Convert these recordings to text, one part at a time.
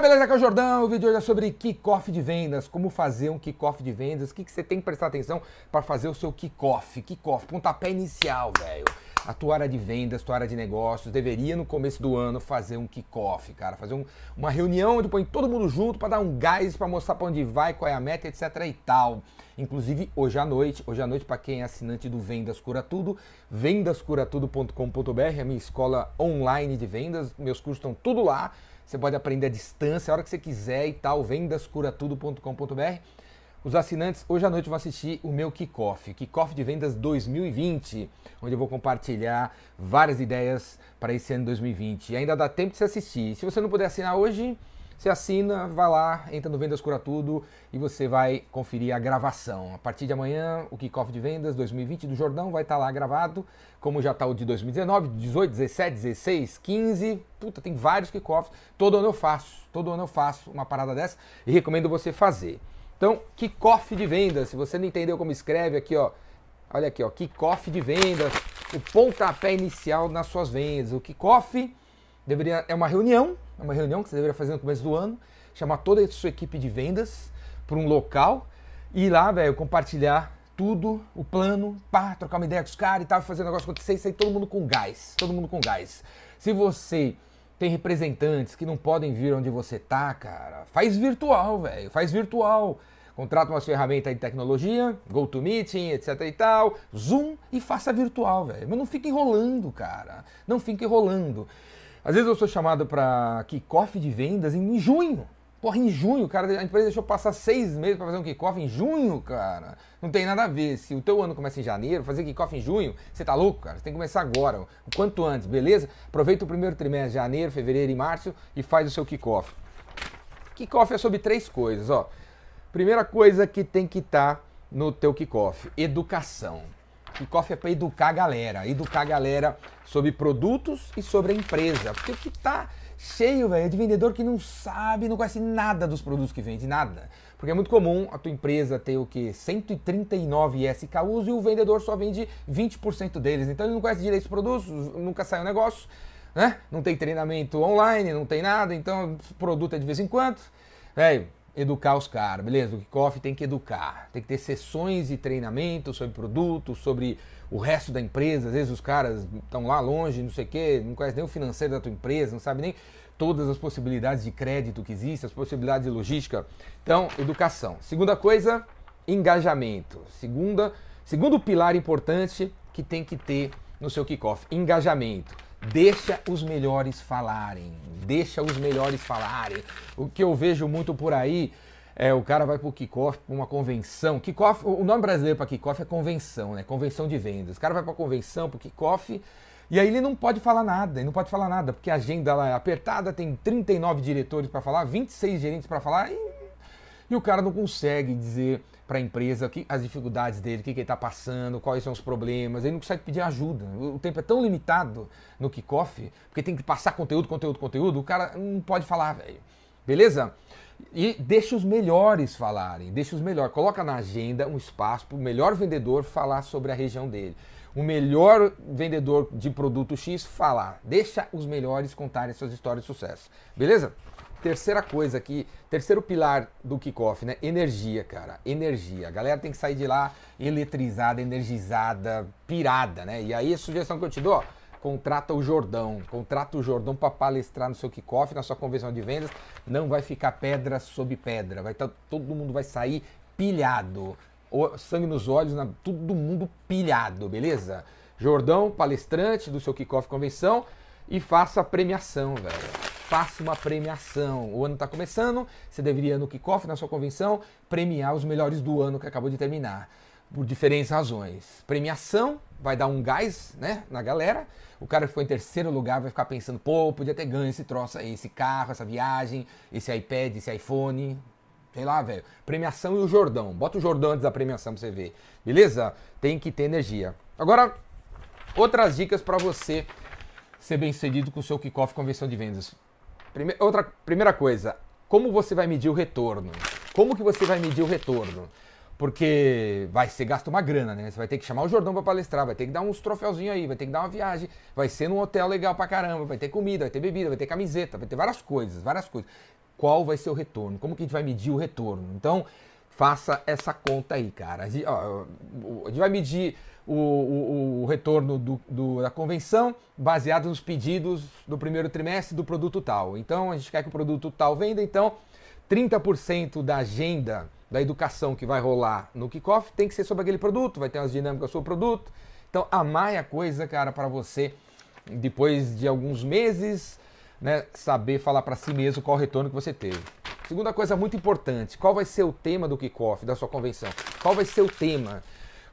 beleza? Aqui é o Jordão. O vídeo hoje é sobre kickoff de vendas, como fazer um kickoff de vendas, o que, que você tem que prestar atenção para fazer o seu kickoff. Kickoff, pontapé inicial, velho. A tua área de vendas, tua área de negócios deveria no começo do ano fazer um kickoff, cara, fazer um, uma reunião onde põe todo mundo junto para dar um gás, para mostrar para onde vai, qual é a meta, etc e tal. Inclusive hoje à noite, hoje à noite para quem é assinante do Vendas Cura Tudo, vendascuratudo.com.br, a minha escola online de vendas, meus cursos estão tudo lá. Você pode aprender à distância, a hora que você quiser e tal, vendascuratudo.com.br. Os assinantes, hoje à noite vão assistir o meu Kickoff, Kickoff de Vendas 2020, onde eu vou compartilhar várias ideias para esse ano 2020. E ainda dá tempo de você assistir. Se você não puder assinar hoje, você assina, vai lá, entra no Vendas Cura Tudo e você vai conferir a gravação. A partir de amanhã, o Kickoff de Vendas 2020 do Jordão vai estar tá lá gravado, como já está o de 2019, 18, 17, 16, 15. Puta, tem vários kickoffs. Todo ano eu faço, todo ano eu faço uma parada dessa e recomendo você fazer. Então, kickoff de vendas, se você não entendeu como escreve aqui, ó, olha aqui, ó, kickoff de vendas, o pontapé inicial nas suas vendas. O kickoff deveria é uma reunião, uma reunião que você deveria fazer no começo do ano, chamar toda a sua equipe de vendas para um local e ir lá, velho, compartilhar tudo, o plano, pá, trocar uma ideia com os caras e tal, fazer o negócio acontecer e sair todo mundo com gás, todo mundo com gás. Se você tem representantes que não podem vir onde você tá, cara, faz virtual, velho, faz virtual. Contrata uma ferramenta de tecnologia, GoToMeeting, etc e tal, Zoom e faça virtual, velho. Mas não fique enrolando, cara. Não fique enrolando. Às vezes eu sou chamado para kickoff de vendas em junho. Porra, em junho, cara, a empresa deixou passar seis meses para fazer um kickoff em junho, cara. Não tem nada a ver. Se o teu ano começa em janeiro, fazer kickoff em junho, você tá louco, cara? Você tem que começar agora, o quanto antes, beleza? Aproveita o primeiro trimestre, janeiro, fevereiro e março, e faz o seu kickoff. Kickoff é sobre três coisas, ó. Primeira coisa que tem que estar tá no teu kickoff, educação. Kickoff é para educar a galera, educar a galera sobre produtos e sobre a empresa. Porque que tá cheio, velho, de vendedor que não sabe, não conhece nada dos produtos que vende, nada. Porque é muito comum a tua empresa ter o que 139 SKUs e o vendedor só vende 20% deles. Então ele não conhece direito os produtos, nunca sai um negócio, né? Não tem treinamento online, não tem nada, então o produto é de vez em quando. Velho, educar os caras, beleza? O kickoff tem que educar, tem que ter sessões de treinamento sobre produtos, sobre o resto da empresa. Às vezes os caras estão lá longe, não sei o quê, não conhecem nem o financeiro da tua empresa, não sabe nem todas as possibilidades de crédito que existem, as possibilidades de logística. Então, educação. Segunda coisa, engajamento. Segunda, segundo pilar importante que tem que ter no seu kickoff, engajamento. Deixa os melhores falarem. Deixa os melhores falarem. O que eu vejo muito por aí é o cara vai pro kickoff, pra uma convenção. Kickoff, o nome brasileiro para kickoff é convenção, né? Convenção de vendas. O cara vai pra convenção, pro kickoff, e aí ele não pode falar nada, ele não pode falar nada, porque a agenda lá é apertada, tem 39 diretores para falar, 26 gerentes para falar, e, e o cara não consegue dizer para a empresa que, as dificuldades dele, o que, que ele está passando, quais são os problemas. Ele não consegue pedir ajuda. O tempo é tão limitado no kickoff, porque tem que passar conteúdo, conteúdo, conteúdo. O cara não pode falar, velho. Beleza? E deixa os melhores falarem, deixa os melhores. Coloca na agenda um espaço para o melhor vendedor falar sobre a região dele. O melhor vendedor de produto X falar. Deixa os melhores contarem suas histórias de sucesso. Beleza? Terceira coisa aqui, terceiro pilar do kickoff, né? Energia, cara. Energia. A galera tem que sair de lá eletrizada, energizada, pirada, né? E aí a sugestão que eu te dou, ó, contrata o Jordão. Contrata o Jordão para palestrar no seu kickoff, na sua convenção de vendas. Não vai ficar pedra sobre pedra. Vai tá, todo mundo vai sair pilhado. sangue nos olhos, na, todo mundo pilhado, beleza? Jordão, palestrante do seu kickoff convenção e faça a premiação, velho faça uma premiação. O ano está começando, você deveria, no kickoff, na sua convenção, premiar os melhores do ano que acabou de terminar, por diferentes razões. Premiação vai dar um gás né, na galera. O cara que foi em terceiro lugar vai ficar pensando, pô, podia ter ganho esse troço aí, esse carro, essa viagem, esse iPad, esse iPhone. Sei lá, velho. Premiação e o Jordão. Bota o Jordão antes da premiação pra você ver. Beleza? Tem que ter energia. Agora, outras dicas para você ser bem sucedido com o seu kickoff convenção de vendas. Prime outra, primeira coisa, como você vai medir o retorno? Como que você vai medir o retorno? Porque vai ser gasto uma grana, né? Você vai ter que chamar o Jordão para palestrar, vai ter que dar uns troféuzinhos aí, vai ter que dar uma viagem, vai ser num hotel legal pra caramba, vai ter comida, vai ter bebida, vai ter camiseta, vai ter várias coisas, várias coisas. qual vai ser o retorno, como que a gente vai medir o retorno. Então, faça essa conta aí, cara. A gente, vai medir o, o, o retorno do, do, da convenção baseado nos pedidos do primeiro trimestre do produto tal. Então, a gente quer que o produto tal venda, então 30% da agenda da educação que vai rolar no kickoff tem que ser sobre aquele produto, vai ter umas dinâmicas sobre o produto. Então, amar a coisa, cara, para você, depois de alguns meses, né, saber falar para si mesmo qual retorno que você teve. Segunda coisa muito importante, qual vai ser o tema do kickoff, da sua convenção? Qual vai ser o tema?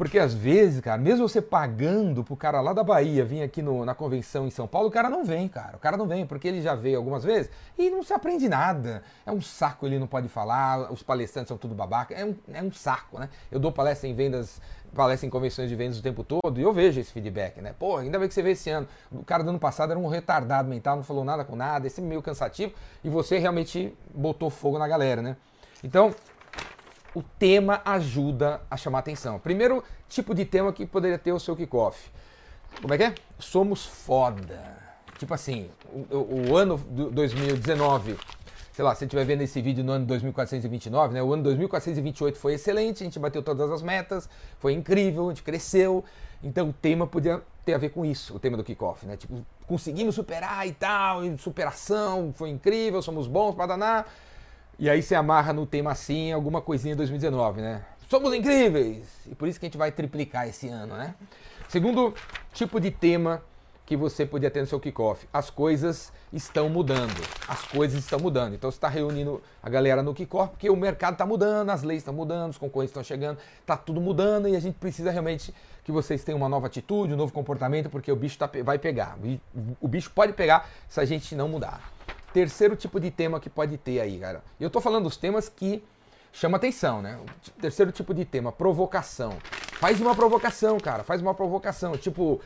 Porque às vezes, cara, mesmo você pagando pro cara lá da Bahia vir aqui no, na convenção em São Paulo, o cara não vem, cara. O cara não vem, porque ele já veio algumas vezes e não se aprende nada. É um saco, ele não pode falar, os palestrantes são tudo babaca. É um, é um saco, né? Eu dou palestra em vendas, palestra em convenções de vendas o tempo todo e eu vejo esse feedback, né? Pô, ainda bem que você vê esse ano. O cara do ano passado era um retardado mental, não falou nada com nada, esse meio cansativo e você realmente botou fogo na galera, né? Então, o tema ajuda a chamar atenção. Primeiro tipo de tema que poderia ter o seu kickoff. Como é que é? Somos foda. Tipo assim, o, o ano 2019, sei lá, se você estiver vendo esse vídeo no ano 2429, né? O ano 2428 foi excelente, a gente bateu todas as metas, foi incrível, a gente cresceu. Então o tema podia ter a ver com isso, o tema do kickoff, né? Tipo, conseguimos superar e tal, e superação, foi incrível, somos bons para danar. E aí você amarra no tema assim alguma coisinha 2019, né? Somos incríveis! E por isso que a gente vai triplicar esse ano, né? Segundo tipo de tema que você podia ter no seu kickoff. As coisas estão mudando. As coisas estão mudando. Então você está reunindo a galera no kickoff porque o mercado está mudando, as leis estão mudando, os concorrentes estão chegando, está tudo mudando e a gente precisa realmente que vocês tenham uma nova atitude, um novo comportamento, porque o bicho tá, vai pegar. O bicho pode pegar se a gente não mudar. Terceiro tipo de tema que pode ter aí, cara. Eu estou falando dos temas que chama atenção, né? O terceiro tipo de tema, provocação. Faz uma provocação, cara. Faz uma provocação. Tipo,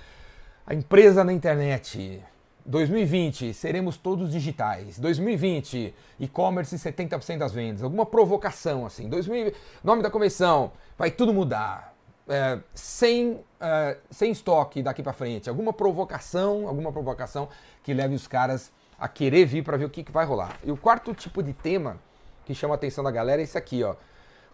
a empresa na internet. 2020, seremos todos digitais. 2020, e-commerce 70% das vendas. Alguma provocação, assim. 2020, nome da convenção, vai tudo mudar. É, sem, é, sem estoque daqui para frente. Alguma provocação, alguma provocação que leve os caras a querer vir para ver o que, que vai rolar. E o quarto tipo de tema que chama a atenção da galera é esse aqui, ó. O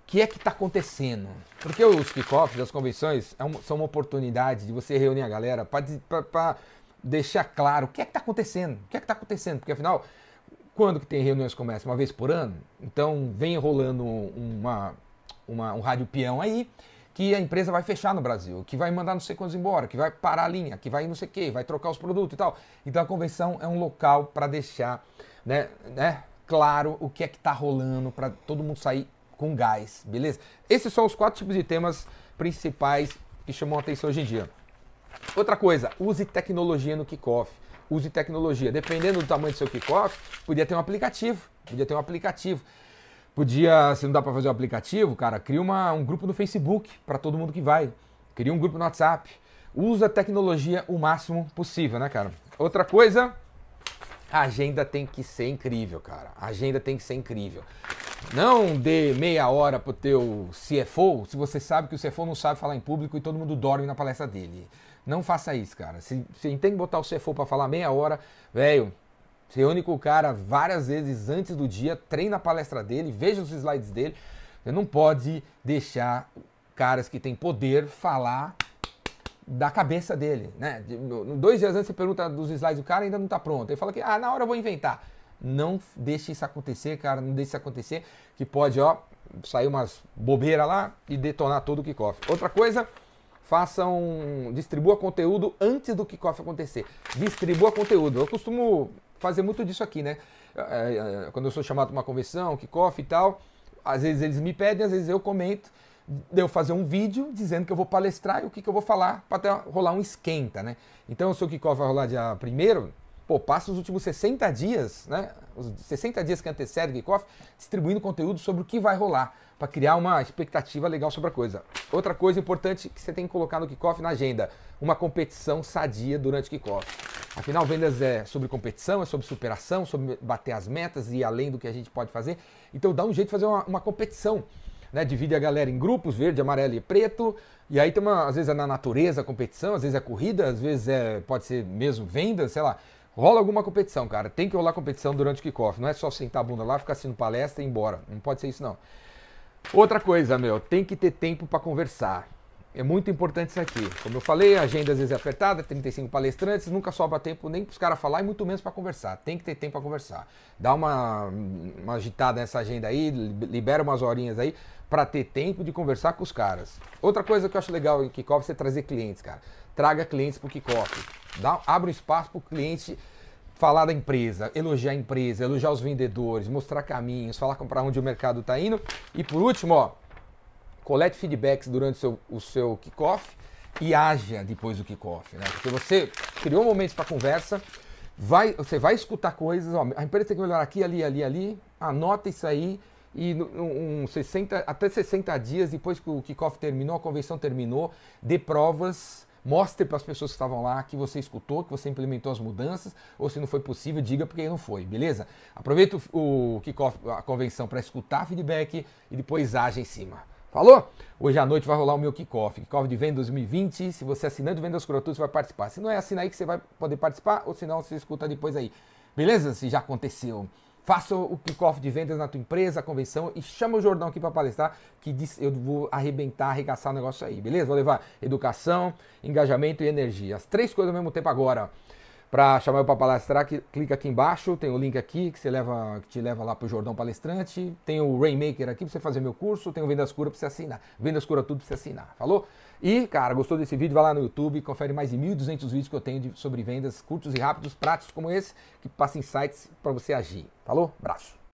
que é que está acontecendo? Porque os kickoffs, as convenções, é são uma oportunidade de você reunir a galera para deixar claro o que é que está acontecendo. O que é que está acontecendo? Porque afinal, quando que tem reuniões como essa? Uma vez por ano? Então vem rolando uma, uma, um rádio peão aí que a empresa vai fechar no Brasil, que vai mandar não sei quantos embora, que vai parar a linha, que vai não sei o quê, vai trocar os produtos e tal. Então a convenção é um local para deixar né, né, claro o que é que está rolando, para todo mundo sair com gás, beleza? Esses são os quatro tipos de temas principais que chamam a atenção hoje em dia. Outra coisa, use tecnologia no kickoff. Use tecnologia. Dependendo do tamanho do seu kickoff, podia ter um aplicativo. Podia ter um aplicativo. Podia, se não dá para fazer o aplicativo, cara, cria uma, um grupo no Facebook para todo mundo que vai. Cria um grupo no WhatsApp. Usa a tecnologia o máximo possível, né, cara? Outra coisa, a agenda tem que ser incrível, cara. A agenda tem que ser incrível. Não dê meia hora pro teu CFO se você sabe que o CFO não sabe falar em público e todo mundo dorme na palestra dele. Não faça isso, cara. Se, se tem que botar o CFO para falar meia hora, velho, se reúne com o cara várias vezes antes do dia, treina a palestra dele, veja os slides dele. Você não pode deixar caras que têm poder falar da cabeça dele, né? Dois dias antes você pergunta dos slides do cara ainda não está pronto. Ele fala que, ah, na hora eu vou inventar. Não deixe isso acontecer, cara, não deixe isso acontecer, que pode, ó, sair umas bobeiras lá e detonar todo o kickoff. Outra coisa, façam, distribua conteúdo antes do kickoff acontecer. Distribua conteúdo. Eu costumo fazer muito disso aqui, né? É, é, é, quando eu sou chamado para uma convenção, kickoff e tal, às vezes eles me pedem, às vezes eu comento, de eu fazer um vídeo dizendo que eu vou palestrar e o que, que eu vou falar para rolar um esquenta, né? Então, o seu kickoff vai rolar dia primeiro, pô, passa os últimos 60 dias, né? Os 60 dias que antecedem o kickoff, distribuindo conteúdo sobre o que vai rolar, para criar uma expectativa legal sobre a coisa. Outra coisa importante que você tem que colocar no kickoff na agenda, uma competição sadia durante o kickoff. Afinal, vendas é sobre competição, é sobre superação, sobre bater as metas e além do que a gente pode fazer. Então dá um jeito de fazer uma, uma competição. Né? Divide a galera em grupos, verde, amarelo e preto. E aí tem uma, às vezes é na natureza a competição, às vezes é corrida, às vezes é, pode ser mesmo venda, sei lá. rola alguma competição, cara. Tem que rolar competição durante o kickoff. Não é só sentar a bunda lá, ficar assistindo palestra e ir embora. Não pode ser isso, não. Outra coisa, meu, tem que ter tempo para conversar. É muito importante isso aqui. Como eu falei, a agenda às vezes é apertada, 35 palestrantes, nunca sobra tempo nem para os caras falar e muito menos para conversar. Tem que ter tempo para conversar. Dá uma, uma agitada nessa agenda aí, libera umas horinhas aí para ter tempo de conversar com os caras. Outra coisa que eu acho legal em kickoff é você trazer clientes, cara. Traga clientes para o kickoff. Abre um espaço para o cliente falar da empresa, elogiar a empresa, elogiar os vendedores, mostrar caminhos, falar para onde o mercado está indo. E por último, ó, colete feedbacks durante o seu, o seu kickoff e haja depois do kickoff, né? Porque você criou momentos para conversa, vai, você vai escutar coisas, ó, a empresa tem que melhorar aqui, ali, ali, ali, anota isso aí e um 60, até 60 dias depois que o kickoff terminou, a convenção terminou, dê provas Mostre para as pessoas que estavam lá que você escutou, que você implementou as mudanças, ou se não foi possível, diga porque não foi, beleza? Aproveita o, o kickoff, a convenção para escutar feedback e depois age em cima. Falou? Hoje à noite vai rolar o meu kickoff, kickoff de venda 2020. Se você é assinante Vendas Crotudos, você vai participar. Se não é assinar aí que você vai poder participar, ou se não, você escuta depois aí. Beleza? Se já aconteceu. Faça o kickoff de vendas na tua empresa, a convenção e chama o Jordão aqui para palestrar, que eu vou arrebentar, arregaçar o negócio aí, beleza? Vou levar educação, engajamento e energia. As três coisas ao mesmo tempo agora. Para chamar eu para palestrar, clica aqui embaixo, tem o link aqui que, você leva, que te leva lá para o Jordão Palestrante. Tem o Rainmaker aqui para você fazer meu curso. Tem o Vendas Cura para você assinar. Vendas Cura Tudo para você assinar. Falou? E, cara, gostou desse vídeo? Vai lá no YouTube confere mais de 1.200 vídeos que eu tenho de, sobre vendas curtos e rápidos, práticos como esse, que passam insights para você agir. Falou? Abraço.